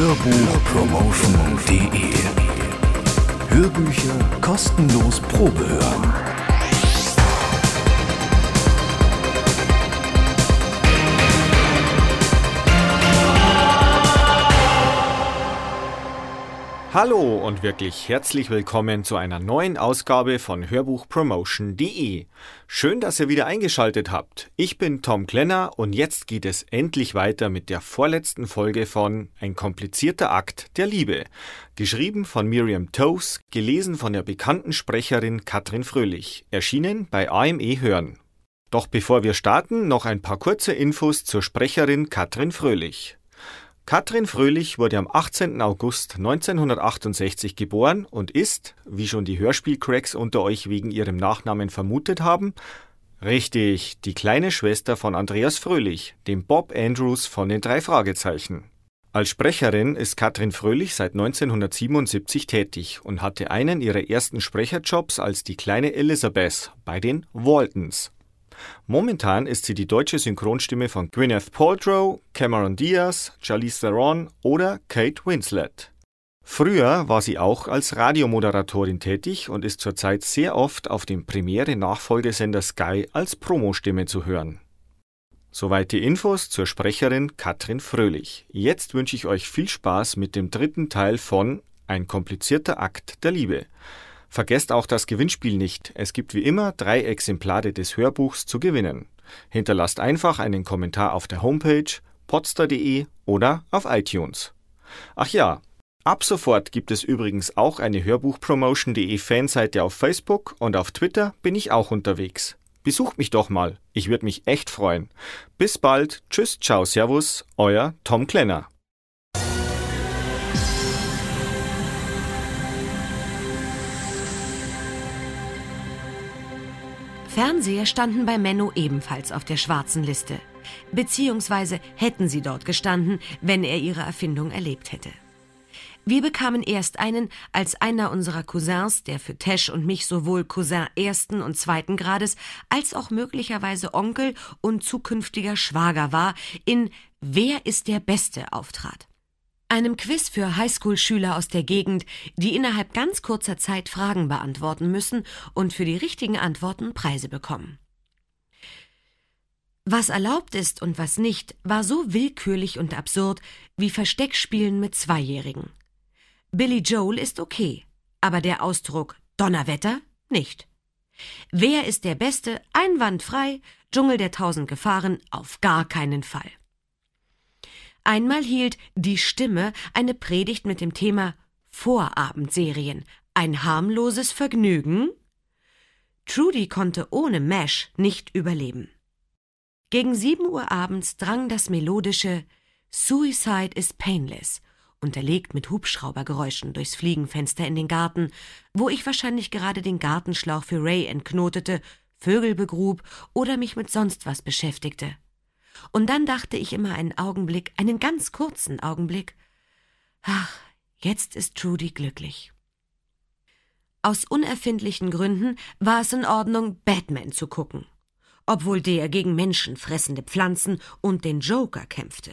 Hörbuchpromotion.de Hörbücher kostenlos Probe hören. Hallo und wirklich herzlich willkommen zu einer neuen Ausgabe von Hörbuchpromotion.de. Schön, dass ihr wieder eingeschaltet habt. Ich bin Tom Klenner und jetzt geht es endlich weiter mit der vorletzten Folge von Ein komplizierter Akt der Liebe. Geschrieben von Miriam Toes, gelesen von der bekannten Sprecherin Katrin Fröhlich, erschienen bei AME Hören. Doch bevor wir starten, noch ein paar kurze Infos zur Sprecherin Katrin Fröhlich. Katrin Fröhlich wurde am 18. August 1968 geboren und ist, wie schon die Hörspielcracks unter euch wegen ihrem Nachnamen vermutet haben, richtig, die kleine Schwester von Andreas Fröhlich, dem Bob Andrews von den drei Fragezeichen. Als Sprecherin ist Katrin Fröhlich seit 1977 tätig und hatte einen ihrer ersten Sprecherjobs als die kleine Elizabeth bei den Waltons. Momentan ist sie die deutsche Synchronstimme von Gwyneth Paltrow, Cameron Diaz, Charlize Theron oder Kate Winslet. Früher war sie auch als Radiomoderatorin tätig und ist zurzeit sehr oft auf dem Premiere-Nachfolgesender Sky als Promostimme zu hören. Soweit die Infos zur Sprecherin Katrin Fröhlich. Jetzt wünsche ich euch viel Spaß mit dem dritten Teil von Ein komplizierter Akt der Liebe. Vergesst auch das Gewinnspiel nicht. Es gibt wie immer drei Exemplare des Hörbuchs zu gewinnen. Hinterlasst einfach einen Kommentar auf der Homepage potster.de oder auf iTunes. Ach ja, ab sofort gibt es übrigens auch eine Hörbuchpromotion.de Fanseite auf Facebook und auf Twitter bin ich auch unterwegs. Besucht mich doch mal, ich würde mich echt freuen. Bis bald, tschüss, ciao, servus, euer Tom Klenner. Fernseher standen bei Menno ebenfalls auf der schwarzen Liste. Beziehungsweise hätten sie dort gestanden, wenn er ihre Erfindung erlebt hätte. Wir bekamen erst einen, als einer unserer Cousins, der für Tesch und mich sowohl Cousin ersten und zweiten Grades als auch möglicherweise Onkel und zukünftiger Schwager war, in Wer ist der Beste auftrat einem Quiz für Highschool-Schüler aus der Gegend, die innerhalb ganz kurzer Zeit Fragen beantworten müssen und für die richtigen Antworten Preise bekommen. Was erlaubt ist und was nicht, war so willkürlich und absurd wie Versteckspielen mit Zweijährigen. Billy Joel ist okay, aber der Ausdruck Donnerwetter nicht. Wer ist der Beste? Einwandfrei, Dschungel der tausend Gefahren auf gar keinen Fall. Einmal hielt die Stimme eine Predigt mit dem Thema Vorabendserien, ein harmloses Vergnügen? Trudy konnte ohne Mash nicht überleben. Gegen sieben Uhr abends drang das melodische Suicide is painless, unterlegt mit Hubschraubergeräuschen durchs Fliegenfenster in den Garten, wo ich wahrscheinlich gerade den Gartenschlauch für Ray entknotete, Vögel begrub oder mich mit sonst was beschäftigte. Und dann dachte ich immer einen Augenblick, einen ganz kurzen Augenblick, ach, jetzt ist Trudy glücklich. Aus unerfindlichen Gründen war es in Ordnung, Batman zu gucken, obwohl der gegen menschenfressende Pflanzen und den Joker kämpfte,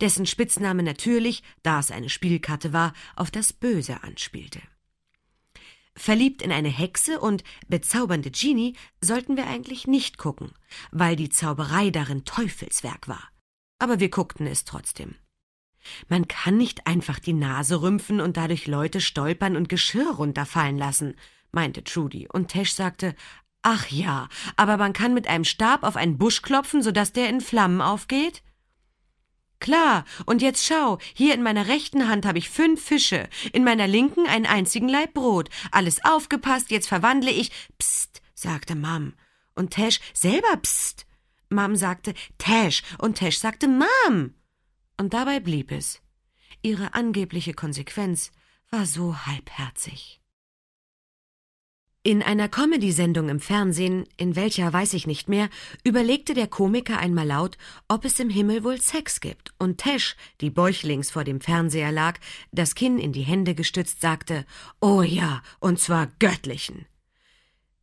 dessen Spitzname natürlich, da es eine Spielkarte war, auf das Böse anspielte. Verliebt in eine Hexe und bezaubernde Genie sollten wir eigentlich nicht gucken, weil die Zauberei darin Teufelswerk war. Aber wir guckten es trotzdem. Man kann nicht einfach die Nase rümpfen und dadurch Leute stolpern und Geschirr runterfallen lassen, meinte Trudy, und Tesh sagte, Ach ja, aber man kann mit einem Stab auf einen Busch klopfen, so dass der in Flammen aufgeht? Klar, und jetzt schau, hier in meiner rechten Hand habe ich fünf Fische, in meiner linken einen einzigen Laib Brot. Alles aufgepasst, jetzt verwandle ich. Psst, sagte Mom. Und Tash selber psst. Mom sagte Tash und Tash sagte Mom. Und dabei blieb es. Ihre angebliche Konsequenz war so halbherzig. In einer Comedy-Sendung im Fernsehen, in welcher weiß ich nicht mehr, überlegte der Komiker einmal laut, ob es im Himmel wohl Sex gibt, und Tesh, die bäuchlings vor dem Fernseher lag, das Kinn in die Hände gestützt, sagte, Oh ja, und zwar göttlichen.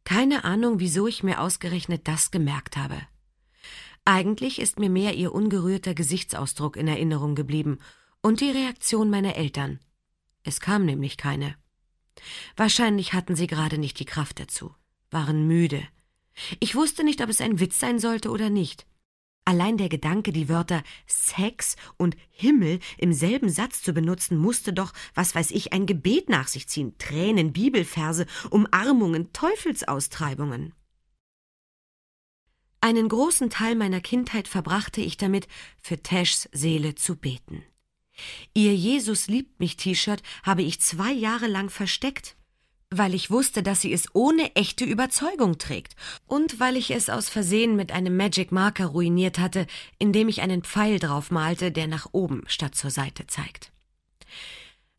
Keine Ahnung, wieso ich mir ausgerechnet das gemerkt habe. Eigentlich ist mir mehr ihr ungerührter Gesichtsausdruck in Erinnerung geblieben, Und die Reaktion meiner Eltern. Es kam nämlich keine. Wahrscheinlich hatten sie gerade nicht die Kraft dazu, waren müde. Ich wusste nicht, ob es ein Witz sein sollte oder nicht. Allein der Gedanke, die Wörter Sex und Himmel im selben Satz zu benutzen, musste doch, was weiß ich, ein Gebet nach sich ziehen, Tränen, Bibelverse, Umarmungen, Teufelsaustreibungen. Einen großen Teil meiner Kindheit verbrachte ich damit, für Tashs Seele zu beten. Ihr Jesus liebt mich T-Shirt habe ich zwei Jahre lang versteckt weil ich wusste, dass sie es ohne echte Überzeugung trägt und weil ich es aus Versehen mit einem Magic Marker ruiniert hatte, indem ich einen Pfeil drauf malte, der nach oben statt zur Seite zeigt.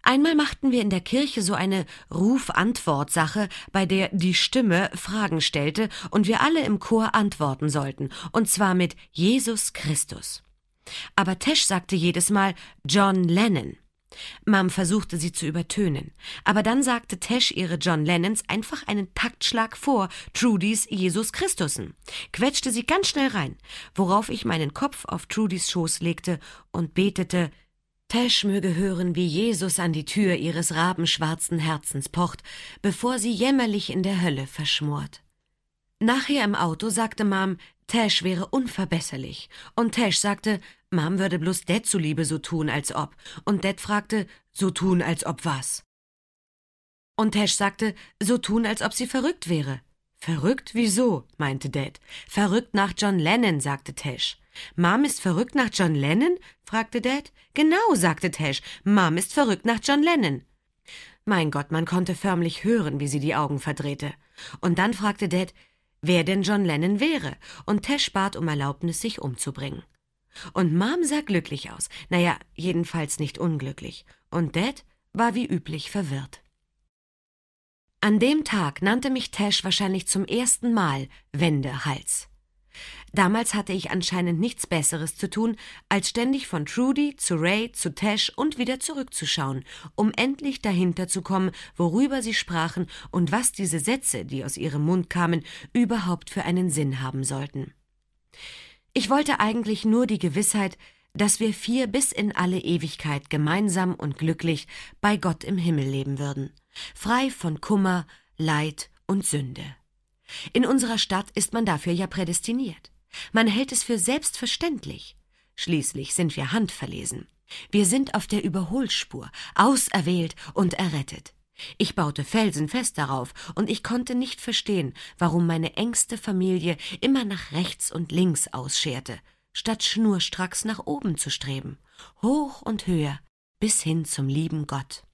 Einmal machten wir in der Kirche so eine Ruf-Antwort-Sache, bei der die Stimme Fragen stellte und wir alle im Chor antworten sollten, und zwar mit Jesus Christus. Aber Tesh sagte jedes Mal John Lennon. Mom versuchte sie zu übertönen, aber dann sagte Tesh ihre John Lennons einfach einen Taktschlag vor Trudys Jesus Christusen, quetschte sie ganz schnell rein, worauf ich meinen Kopf auf Trudys Schoß legte und betete, Tesh möge hören, wie Jesus an die Tür ihres rabenschwarzen Herzens pocht, bevor sie jämmerlich in der Hölle verschmort. Nachher im Auto sagte Mom, Tash wäre unverbesserlich. Und Tash sagte, Mom würde bloß Dad zuliebe so tun, als ob. Und Dad fragte, so tun, als ob was? Und Tash sagte, so tun, als ob sie verrückt wäre. Verrückt? Wieso? meinte Dad. Verrückt nach John Lennon, sagte Tash. Mom ist verrückt nach John Lennon? fragte Dad. Genau, sagte Tash. Mom ist verrückt nach John Lennon. Mein Gott, man konnte förmlich hören, wie sie die Augen verdrehte. Und dann fragte Dad, wer denn John Lennon wäre, und Tesh bat um Erlaubnis, sich umzubringen. Und Mom sah glücklich aus, naja, jedenfalls nicht unglücklich, und Dad war wie üblich verwirrt. An dem Tag nannte mich Tesh wahrscheinlich zum ersten Mal Wendehals. Damals hatte ich anscheinend nichts Besseres zu tun, als ständig von Trudy zu Ray zu Tash und wieder zurückzuschauen, um endlich dahinter zu kommen, worüber sie sprachen und was diese Sätze, die aus ihrem Mund kamen, überhaupt für einen Sinn haben sollten. Ich wollte eigentlich nur die Gewissheit, dass wir vier bis in alle Ewigkeit gemeinsam und glücklich bei Gott im Himmel leben würden, frei von Kummer, Leid und Sünde. In unserer Stadt ist man dafür ja prädestiniert. Man hält es für selbstverständlich. Schließlich sind wir handverlesen. Wir sind auf der Überholspur, auserwählt und errettet. Ich baute felsenfest darauf, und ich konnte nicht verstehen, warum meine engste Familie immer nach rechts und links ausscherte, statt schnurstracks nach oben zu streben, hoch und höher, bis hin zum lieben Gott.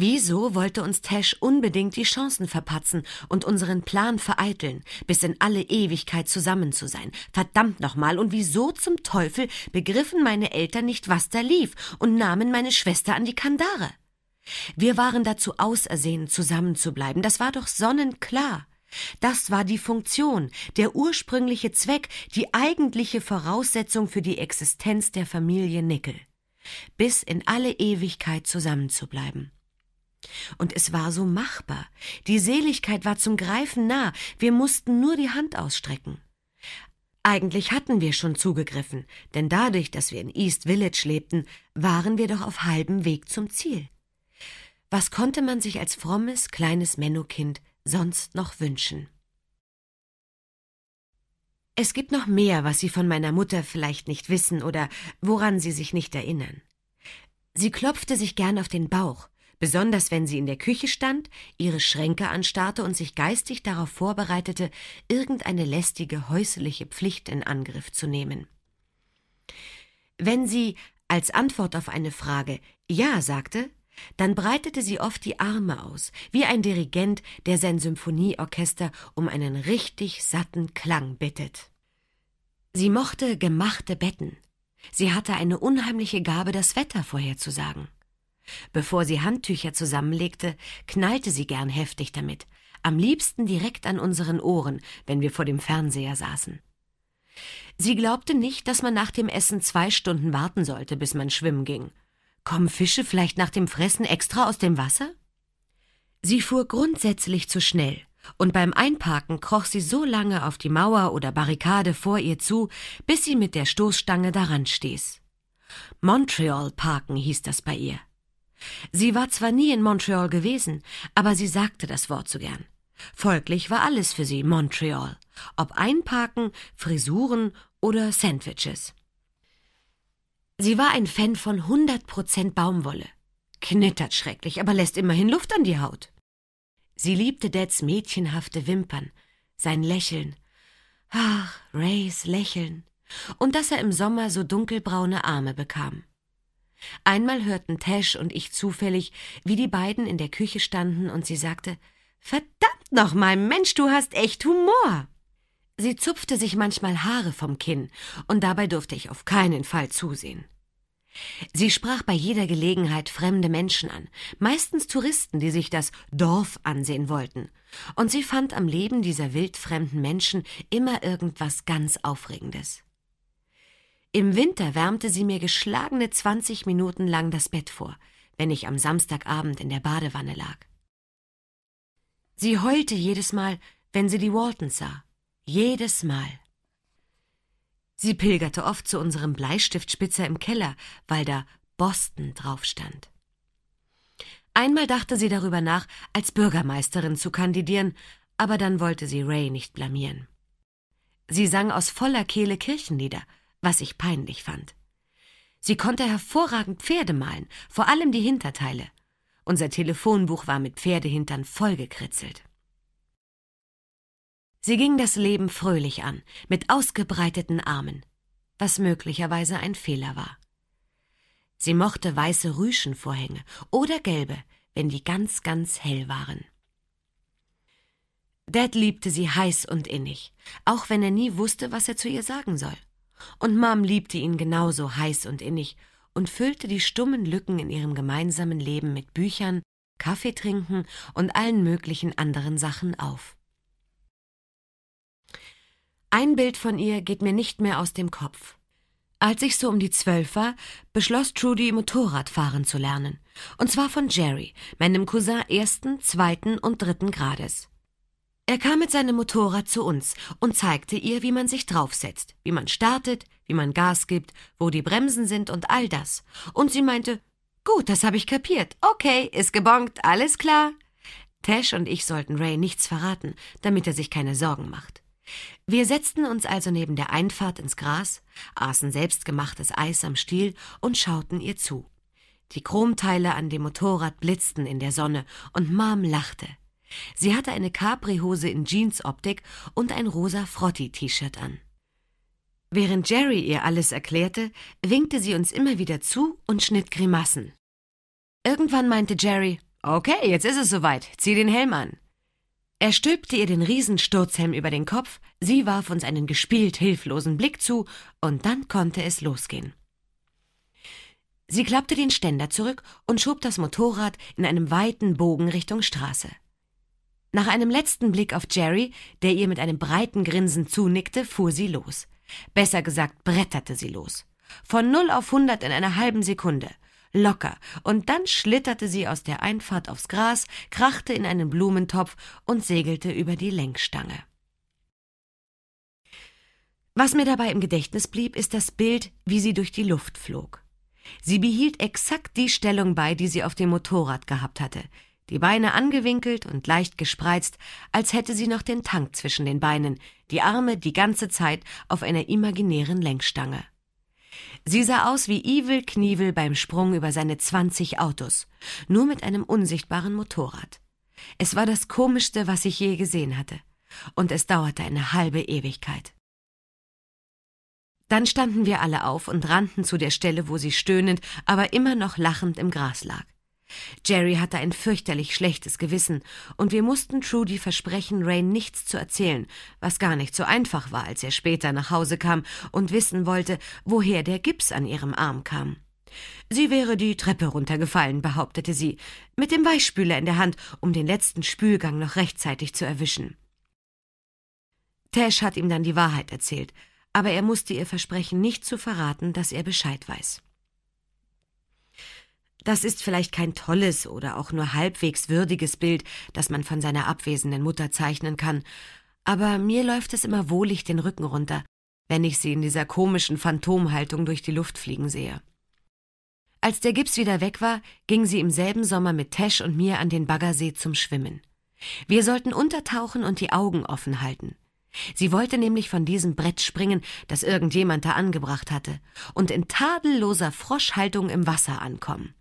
Wieso wollte uns Tash unbedingt die Chancen verpatzen und unseren Plan vereiteln, bis in alle Ewigkeit zusammen zu sein? Verdammt nochmal, und wieso zum Teufel begriffen meine Eltern nicht, was da lief und nahmen meine Schwester an die Kandare? Wir waren dazu ausersehen, zusammenzubleiben, das war doch sonnenklar. Das war die Funktion, der ursprüngliche Zweck, die eigentliche Voraussetzung für die Existenz der Familie Nickel. Bis in alle Ewigkeit zusammenzubleiben. Und es war so machbar. Die Seligkeit war zum Greifen nah. Wir mussten nur die Hand ausstrecken. Eigentlich hatten wir schon zugegriffen, denn dadurch, dass wir in East Village lebten, waren wir doch auf halbem Weg zum Ziel. Was konnte man sich als frommes, kleines Mennokind sonst noch wünschen? Es gibt noch mehr, was Sie von meiner Mutter vielleicht nicht wissen oder woran Sie sich nicht erinnern. Sie klopfte sich gern auf den Bauch, besonders wenn sie in der Küche stand, ihre Schränke anstarrte und sich geistig darauf vorbereitete, irgendeine lästige häusliche Pflicht in Angriff zu nehmen. Wenn sie als Antwort auf eine Frage Ja sagte, dann breitete sie oft die Arme aus, wie ein Dirigent, der sein Symphonieorchester um einen richtig satten Klang bittet. Sie mochte gemachte Betten. Sie hatte eine unheimliche Gabe, das Wetter vorherzusagen. Bevor sie Handtücher zusammenlegte, knallte sie gern heftig damit, am liebsten direkt an unseren Ohren, wenn wir vor dem Fernseher saßen. Sie glaubte nicht, dass man nach dem Essen zwei Stunden warten sollte, bis man schwimmen ging. Kommen Fische vielleicht nach dem Fressen extra aus dem Wasser? Sie fuhr grundsätzlich zu schnell, und beim Einparken kroch sie so lange auf die Mauer oder Barrikade vor ihr zu, bis sie mit der Stoßstange daran stieß. Montreal Parken hieß das bei ihr. Sie war zwar nie in Montreal gewesen, aber sie sagte das Wort so gern. Folglich war alles für sie Montreal, ob Einparken, Frisuren oder Sandwiches. Sie war ein Fan von 100% Baumwolle. Knittert schrecklich, aber lässt immerhin Luft an die Haut. Sie liebte Dads mädchenhafte Wimpern, sein Lächeln. Ach, Rays Lächeln. Und dass er im Sommer so dunkelbraune Arme bekam. Einmal hörten Tash und ich zufällig, wie die beiden in der Küche standen und sie sagte, Verdammt nochmal, Mensch, du hast echt Humor. Sie zupfte sich manchmal Haare vom Kinn, und dabei durfte ich auf keinen Fall zusehen. Sie sprach bei jeder Gelegenheit fremde Menschen an, meistens Touristen, die sich das Dorf ansehen wollten, und sie fand am Leben dieser wildfremden Menschen immer irgendwas ganz Aufregendes. Im Winter wärmte sie mir geschlagene zwanzig Minuten lang das Bett vor, wenn ich am Samstagabend in der Badewanne lag. Sie heulte jedes Mal, wenn sie die Waltons sah. Jedes Mal. Sie pilgerte oft zu unserem Bleistiftspitzer im Keller, weil da Boston drauf stand. Einmal dachte sie darüber nach, als Bürgermeisterin zu kandidieren, aber dann wollte sie Ray nicht blamieren. Sie sang aus voller Kehle Kirchenlieder, was ich peinlich fand. Sie konnte hervorragend Pferde malen, vor allem die Hinterteile. Unser Telefonbuch war mit Pferdehintern vollgekritzelt. Sie ging das Leben fröhlich an, mit ausgebreiteten Armen, was möglicherweise ein Fehler war. Sie mochte weiße Rüschenvorhänge oder gelbe, wenn die ganz, ganz hell waren. Dad liebte sie heiß und innig, auch wenn er nie wusste, was er zu ihr sagen soll. Und Mom liebte ihn genauso heiß und innig und füllte die stummen Lücken in ihrem gemeinsamen Leben mit Büchern, Kaffee trinken und allen möglichen anderen Sachen auf. Ein Bild von ihr geht mir nicht mehr aus dem Kopf. Als ich so um die zwölf war, beschloss Trudy, Motorrad fahren zu lernen. Und zwar von Jerry, meinem Cousin ersten, zweiten und dritten Grades. Er kam mit seinem Motorrad zu uns und zeigte ihr, wie man sich draufsetzt, wie man startet, wie man Gas gibt, wo die Bremsen sind und all das. Und sie meinte, gut, das habe ich kapiert. Okay, ist gebongt, alles klar. Tash und ich sollten Ray nichts verraten, damit er sich keine Sorgen macht. Wir setzten uns also neben der Einfahrt ins Gras, aßen selbstgemachtes Eis am Stiel und schauten ihr zu. Die Chromteile an dem Motorrad blitzten in der Sonne und Mom lachte. Sie hatte eine Capri-Hose in Jeans-Optik und ein rosa Frotti-T-Shirt an. Während Jerry ihr alles erklärte, winkte sie uns immer wieder zu und schnitt Grimassen. Irgendwann meinte Jerry, Okay, jetzt ist es soweit, zieh den Helm an. Er stülpte ihr den Riesensturzhelm über den Kopf, sie warf uns einen gespielt hilflosen Blick zu, und dann konnte es losgehen. Sie klappte den Ständer zurück und schob das Motorrad in einem weiten Bogen Richtung Straße. Nach einem letzten Blick auf Jerry, der ihr mit einem breiten Grinsen zunickte, fuhr sie los. Besser gesagt, bretterte sie los. Von null auf hundert in einer halben Sekunde – locker, und dann schlitterte sie aus der Einfahrt aufs Gras, krachte in einen Blumentopf und segelte über die Lenkstange. Was mir dabei im Gedächtnis blieb, ist das Bild, wie sie durch die Luft flog. Sie behielt exakt die Stellung bei, die sie auf dem Motorrad gehabt hatte, die Beine angewinkelt und leicht gespreizt, als hätte sie noch den Tank zwischen den Beinen, die Arme die ganze Zeit auf einer imaginären Lenkstange. Sie sah aus wie Evil Knievel beim Sprung über seine zwanzig Autos, nur mit einem unsichtbaren Motorrad. Es war das Komischste, was ich je gesehen hatte, und es dauerte eine halbe Ewigkeit. Dann standen wir alle auf und rannten zu der Stelle, wo sie stöhnend, aber immer noch lachend im Gras lag. Jerry hatte ein fürchterlich schlechtes Gewissen, und wir mussten Trudy versprechen, Rain nichts zu erzählen, was gar nicht so einfach war, als er später nach Hause kam und wissen wollte, woher der Gips an ihrem Arm kam. Sie wäre die Treppe runtergefallen, behauptete sie, mit dem Weichspüler in der Hand, um den letzten Spülgang noch rechtzeitig zu erwischen. Tash hat ihm dann die Wahrheit erzählt, aber er musste ihr versprechen, nicht zu verraten, dass er Bescheid weiß. Das ist vielleicht kein tolles oder auch nur halbwegs würdiges Bild, das man von seiner abwesenden Mutter zeichnen kann, aber mir läuft es immer wohlig den Rücken runter, wenn ich sie in dieser komischen Phantomhaltung durch die Luft fliegen sehe. Als der Gips wieder weg war, ging sie im selben Sommer mit Tesh und mir an den Baggersee zum Schwimmen. Wir sollten untertauchen und die Augen offen halten. Sie wollte nämlich von diesem Brett springen, das irgendjemand da angebracht hatte, und in tadelloser Froschhaltung im Wasser ankommen.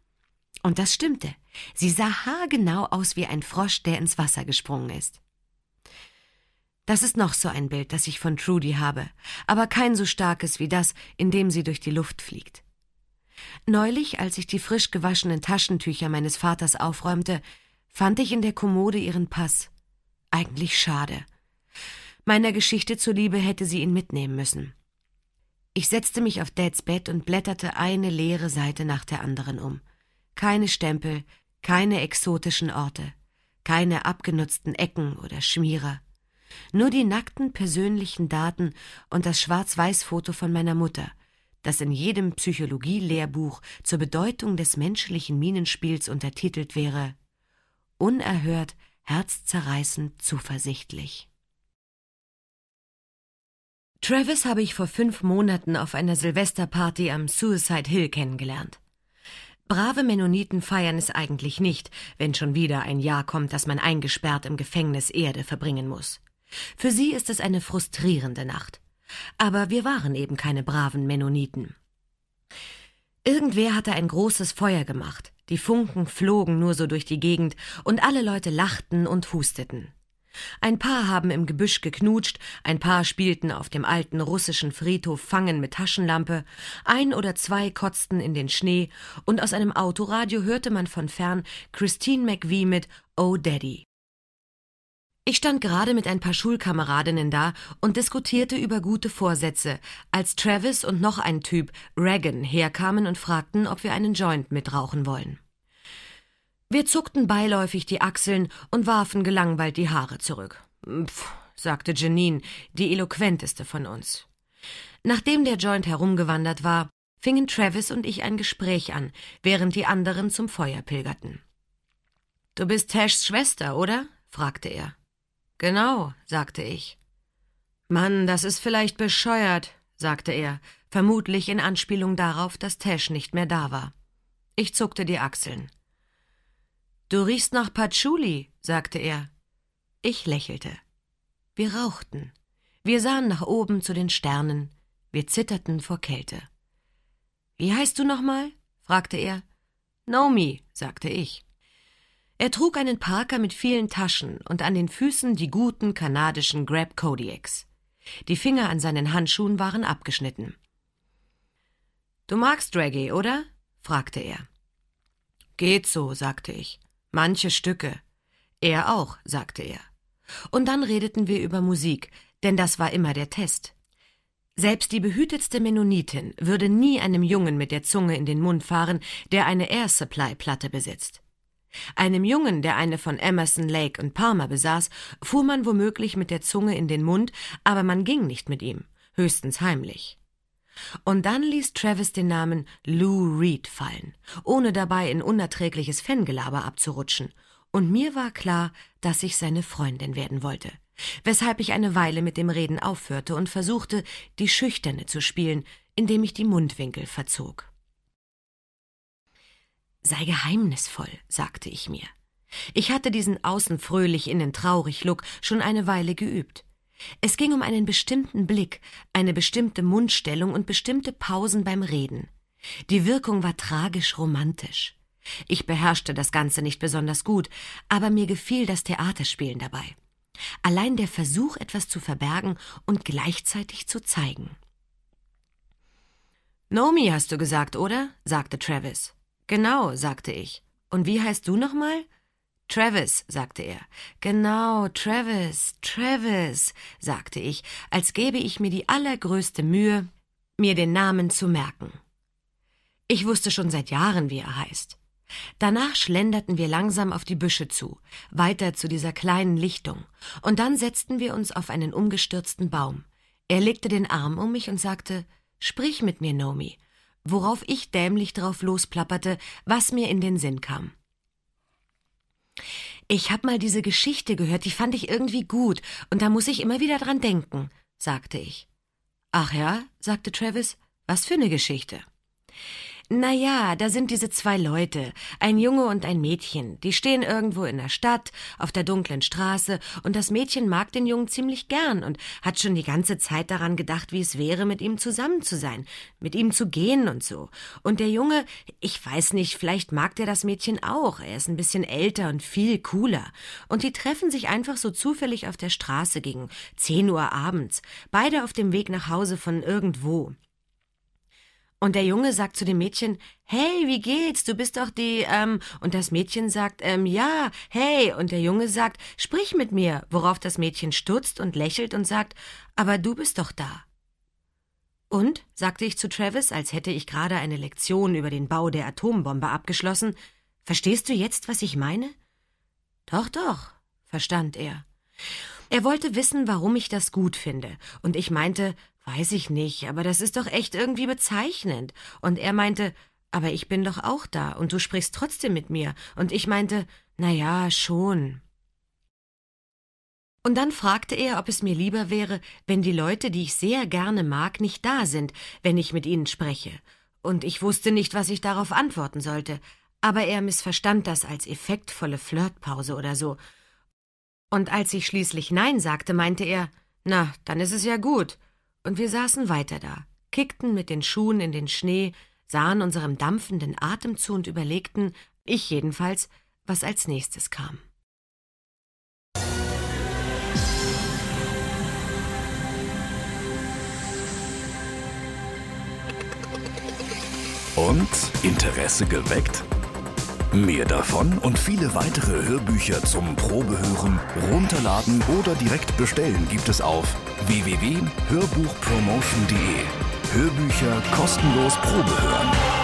Und das stimmte. Sie sah haargenau aus wie ein Frosch, der ins Wasser gesprungen ist. Das ist noch so ein Bild, das ich von Trudy habe, aber kein so starkes wie das, in dem sie durch die Luft fliegt. Neulich, als ich die frisch gewaschenen Taschentücher meines Vaters aufräumte, fand ich in der Kommode ihren Pass. Eigentlich schade. Meiner Geschichte zuliebe hätte sie ihn mitnehmen müssen. Ich setzte mich auf Dads Bett und blätterte eine leere Seite nach der anderen um. Keine Stempel, keine exotischen Orte, keine abgenutzten Ecken oder Schmierer. Nur die nackten persönlichen Daten und das Schwarz-Weiß-Foto von meiner Mutter, das in jedem Psychologie-Lehrbuch zur Bedeutung des menschlichen Minenspiels untertitelt wäre Unerhört, herzzerreißend, zuversichtlich. Travis habe ich vor fünf Monaten auf einer Silvesterparty am Suicide Hill kennengelernt. Brave Mennoniten feiern es eigentlich nicht, wenn schon wieder ein Jahr kommt, dass man eingesperrt im Gefängnis Erde verbringen muss. Für sie ist es eine frustrierende Nacht. Aber wir waren eben keine braven Mennoniten. Irgendwer hatte ein großes Feuer gemacht. Die Funken flogen nur so durch die Gegend und alle Leute lachten und husteten. Ein paar haben im Gebüsch geknutscht, ein paar spielten auf dem alten russischen Friedhof Fangen mit Taschenlampe, ein oder zwei kotzten in den Schnee, und aus einem Autoradio hörte man von fern Christine McVie mit Oh Daddy. Ich stand gerade mit ein paar Schulkameradinnen da und diskutierte über gute Vorsätze, als Travis und noch ein Typ, Reagan, herkamen und fragten, ob wir einen Joint mitrauchen wollen. Wir zuckten beiläufig die Achseln und warfen gelangweilt die Haare zurück. Pff, sagte Janine, die eloquenteste von uns. Nachdem der Joint herumgewandert war, fingen Travis und ich ein Gespräch an, während die anderen zum Feuer pilgerten. Du bist Tashs Schwester, oder? fragte er. Genau, sagte ich. Mann, das ist vielleicht bescheuert, sagte er, vermutlich in Anspielung darauf, dass Tash nicht mehr da war. Ich zuckte die Achseln. Du riechst nach Patchouli, sagte er. Ich lächelte. Wir rauchten. Wir sahen nach oben zu den Sternen. Wir zitterten vor Kälte. Wie heißt du nochmal? fragte er. Naomi, sagte ich. Er trug einen Parker mit vielen Taschen und an den Füßen die guten kanadischen Grab Kodiaks. Die Finger an seinen Handschuhen waren abgeschnitten. Du magst Reggae, oder? fragte er. Geht so, sagte ich. Manche Stücke. Er auch, sagte er. Und dann redeten wir über Musik, denn das war immer der Test. Selbst die behütetste Mennonitin würde nie einem Jungen mit der Zunge in den Mund fahren, der eine Air Supply Platte besitzt. Einem Jungen, der eine von Emerson, Lake und Palmer besaß, fuhr man womöglich mit der Zunge in den Mund, aber man ging nicht mit ihm, höchstens heimlich. Und dann ließ Travis den Namen Lou Reed fallen, ohne dabei in unerträgliches Fangelaber abzurutschen. Und mir war klar, dass ich seine Freundin werden wollte. Weshalb ich eine Weile mit dem Reden aufhörte und versuchte, die Schüchterne zu spielen, indem ich die Mundwinkel verzog. Sei geheimnisvoll, sagte ich mir. Ich hatte diesen außen fröhlich, innen traurig Look schon eine Weile geübt. Es ging um einen bestimmten Blick, eine bestimmte Mundstellung und bestimmte Pausen beim Reden. Die Wirkung war tragisch romantisch. Ich beherrschte das Ganze nicht besonders gut, aber mir gefiel das Theaterspielen dabei. Allein der Versuch, etwas zu verbergen und gleichzeitig zu zeigen. Nomi hast du gesagt, oder? sagte Travis. Genau, sagte ich. Und wie heißt du nochmal? Travis, sagte er. Genau, Travis, Travis, sagte ich, als gäbe ich mir die allergrößte Mühe, mir den Namen zu merken. Ich wusste schon seit Jahren, wie er heißt. Danach schlenderten wir langsam auf die Büsche zu, weiter zu dieser kleinen Lichtung, und dann setzten wir uns auf einen umgestürzten Baum. Er legte den Arm um mich und sagte Sprich mit mir, Nomi, worauf ich dämlich drauf losplapperte, was mir in den Sinn kam. Ich hab mal diese Geschichte gehört, die fand ich irgendwie gut, und da muss ich immer wieder dran denken, sagte ich. Ach ja, sagte Travis, was für eine Geschichte. Naja, da sind diese zwei Leute, ein Junge und ein Mädchen, die stehen irgendwo in der Stadt, auf der dunklen Straße, und das Mädchen mag den Jungen ziemlich gern und hat schon die ganze Zeit daran gedacht, wie es wäre, mit ihm zusammen zu sein, mit ihm zu gehen und so. Und der Junge, ich weiß nicht, vielleicht mag der das Mädchen auch, er ist ein bisschen älter und viel cooler. Und die treffen sich einfach so zufällig auf der Straße gegen zehn Uhr abends, beide auf dem Weg nach Hause von irgendwo. Und der Junge sagt zu dem Mädchen, hey, wie geht's? Du bist doch die, ähm, und das Mädchen sagt, ähm, ja, hey, und der Junge sagt, sprich mit mir, worauf das Mädchen stutzt und lächelt und sagt, aber du bist doch da. Und, sagte ich zu Travis, als hätte ich gerade eine Lektion über den Bau der Atombombe abgeschlossen, verstehst du jetzt, was ich meine? Doch, doch, verstand er. Er wollte wissen, warum ich das gut finde, und ich meinte, Weiß ich nicht, aber das ist doch echt irgendwie bezeichnend. Und er meinte, aber ich bin doch auch da und du sprichst trotzdem mit mir. Und ich meinte, na ja, schon. Und dann fragte er, ob es mir lieber wäre, wenn die Leute, die ich sehr gerne mag, nicht da sind, wenn ich mit ihnen spreche. Und ich wusste nicht, was ich darauf antworten sollte. Aber er missverstand das als effektvolle Flirtpause oder so. Und als ich schließlich Nein sagte, meinte er, na, dann ist es ja gut und wir saßen weiter da, kickten mit den Schuhen in den Schnee, sahen unserem dampfenden Atem zu und überlegten, ich jedenfalls, was als nächstes kam. Und Interesse geweckt? Mehr davon und viele weitere Hörbücher zum Probehören, runterladen oder direkt bestellen gibt es auf www.hörbuchpromotion.de. Hörbücher kostenlos Probehören.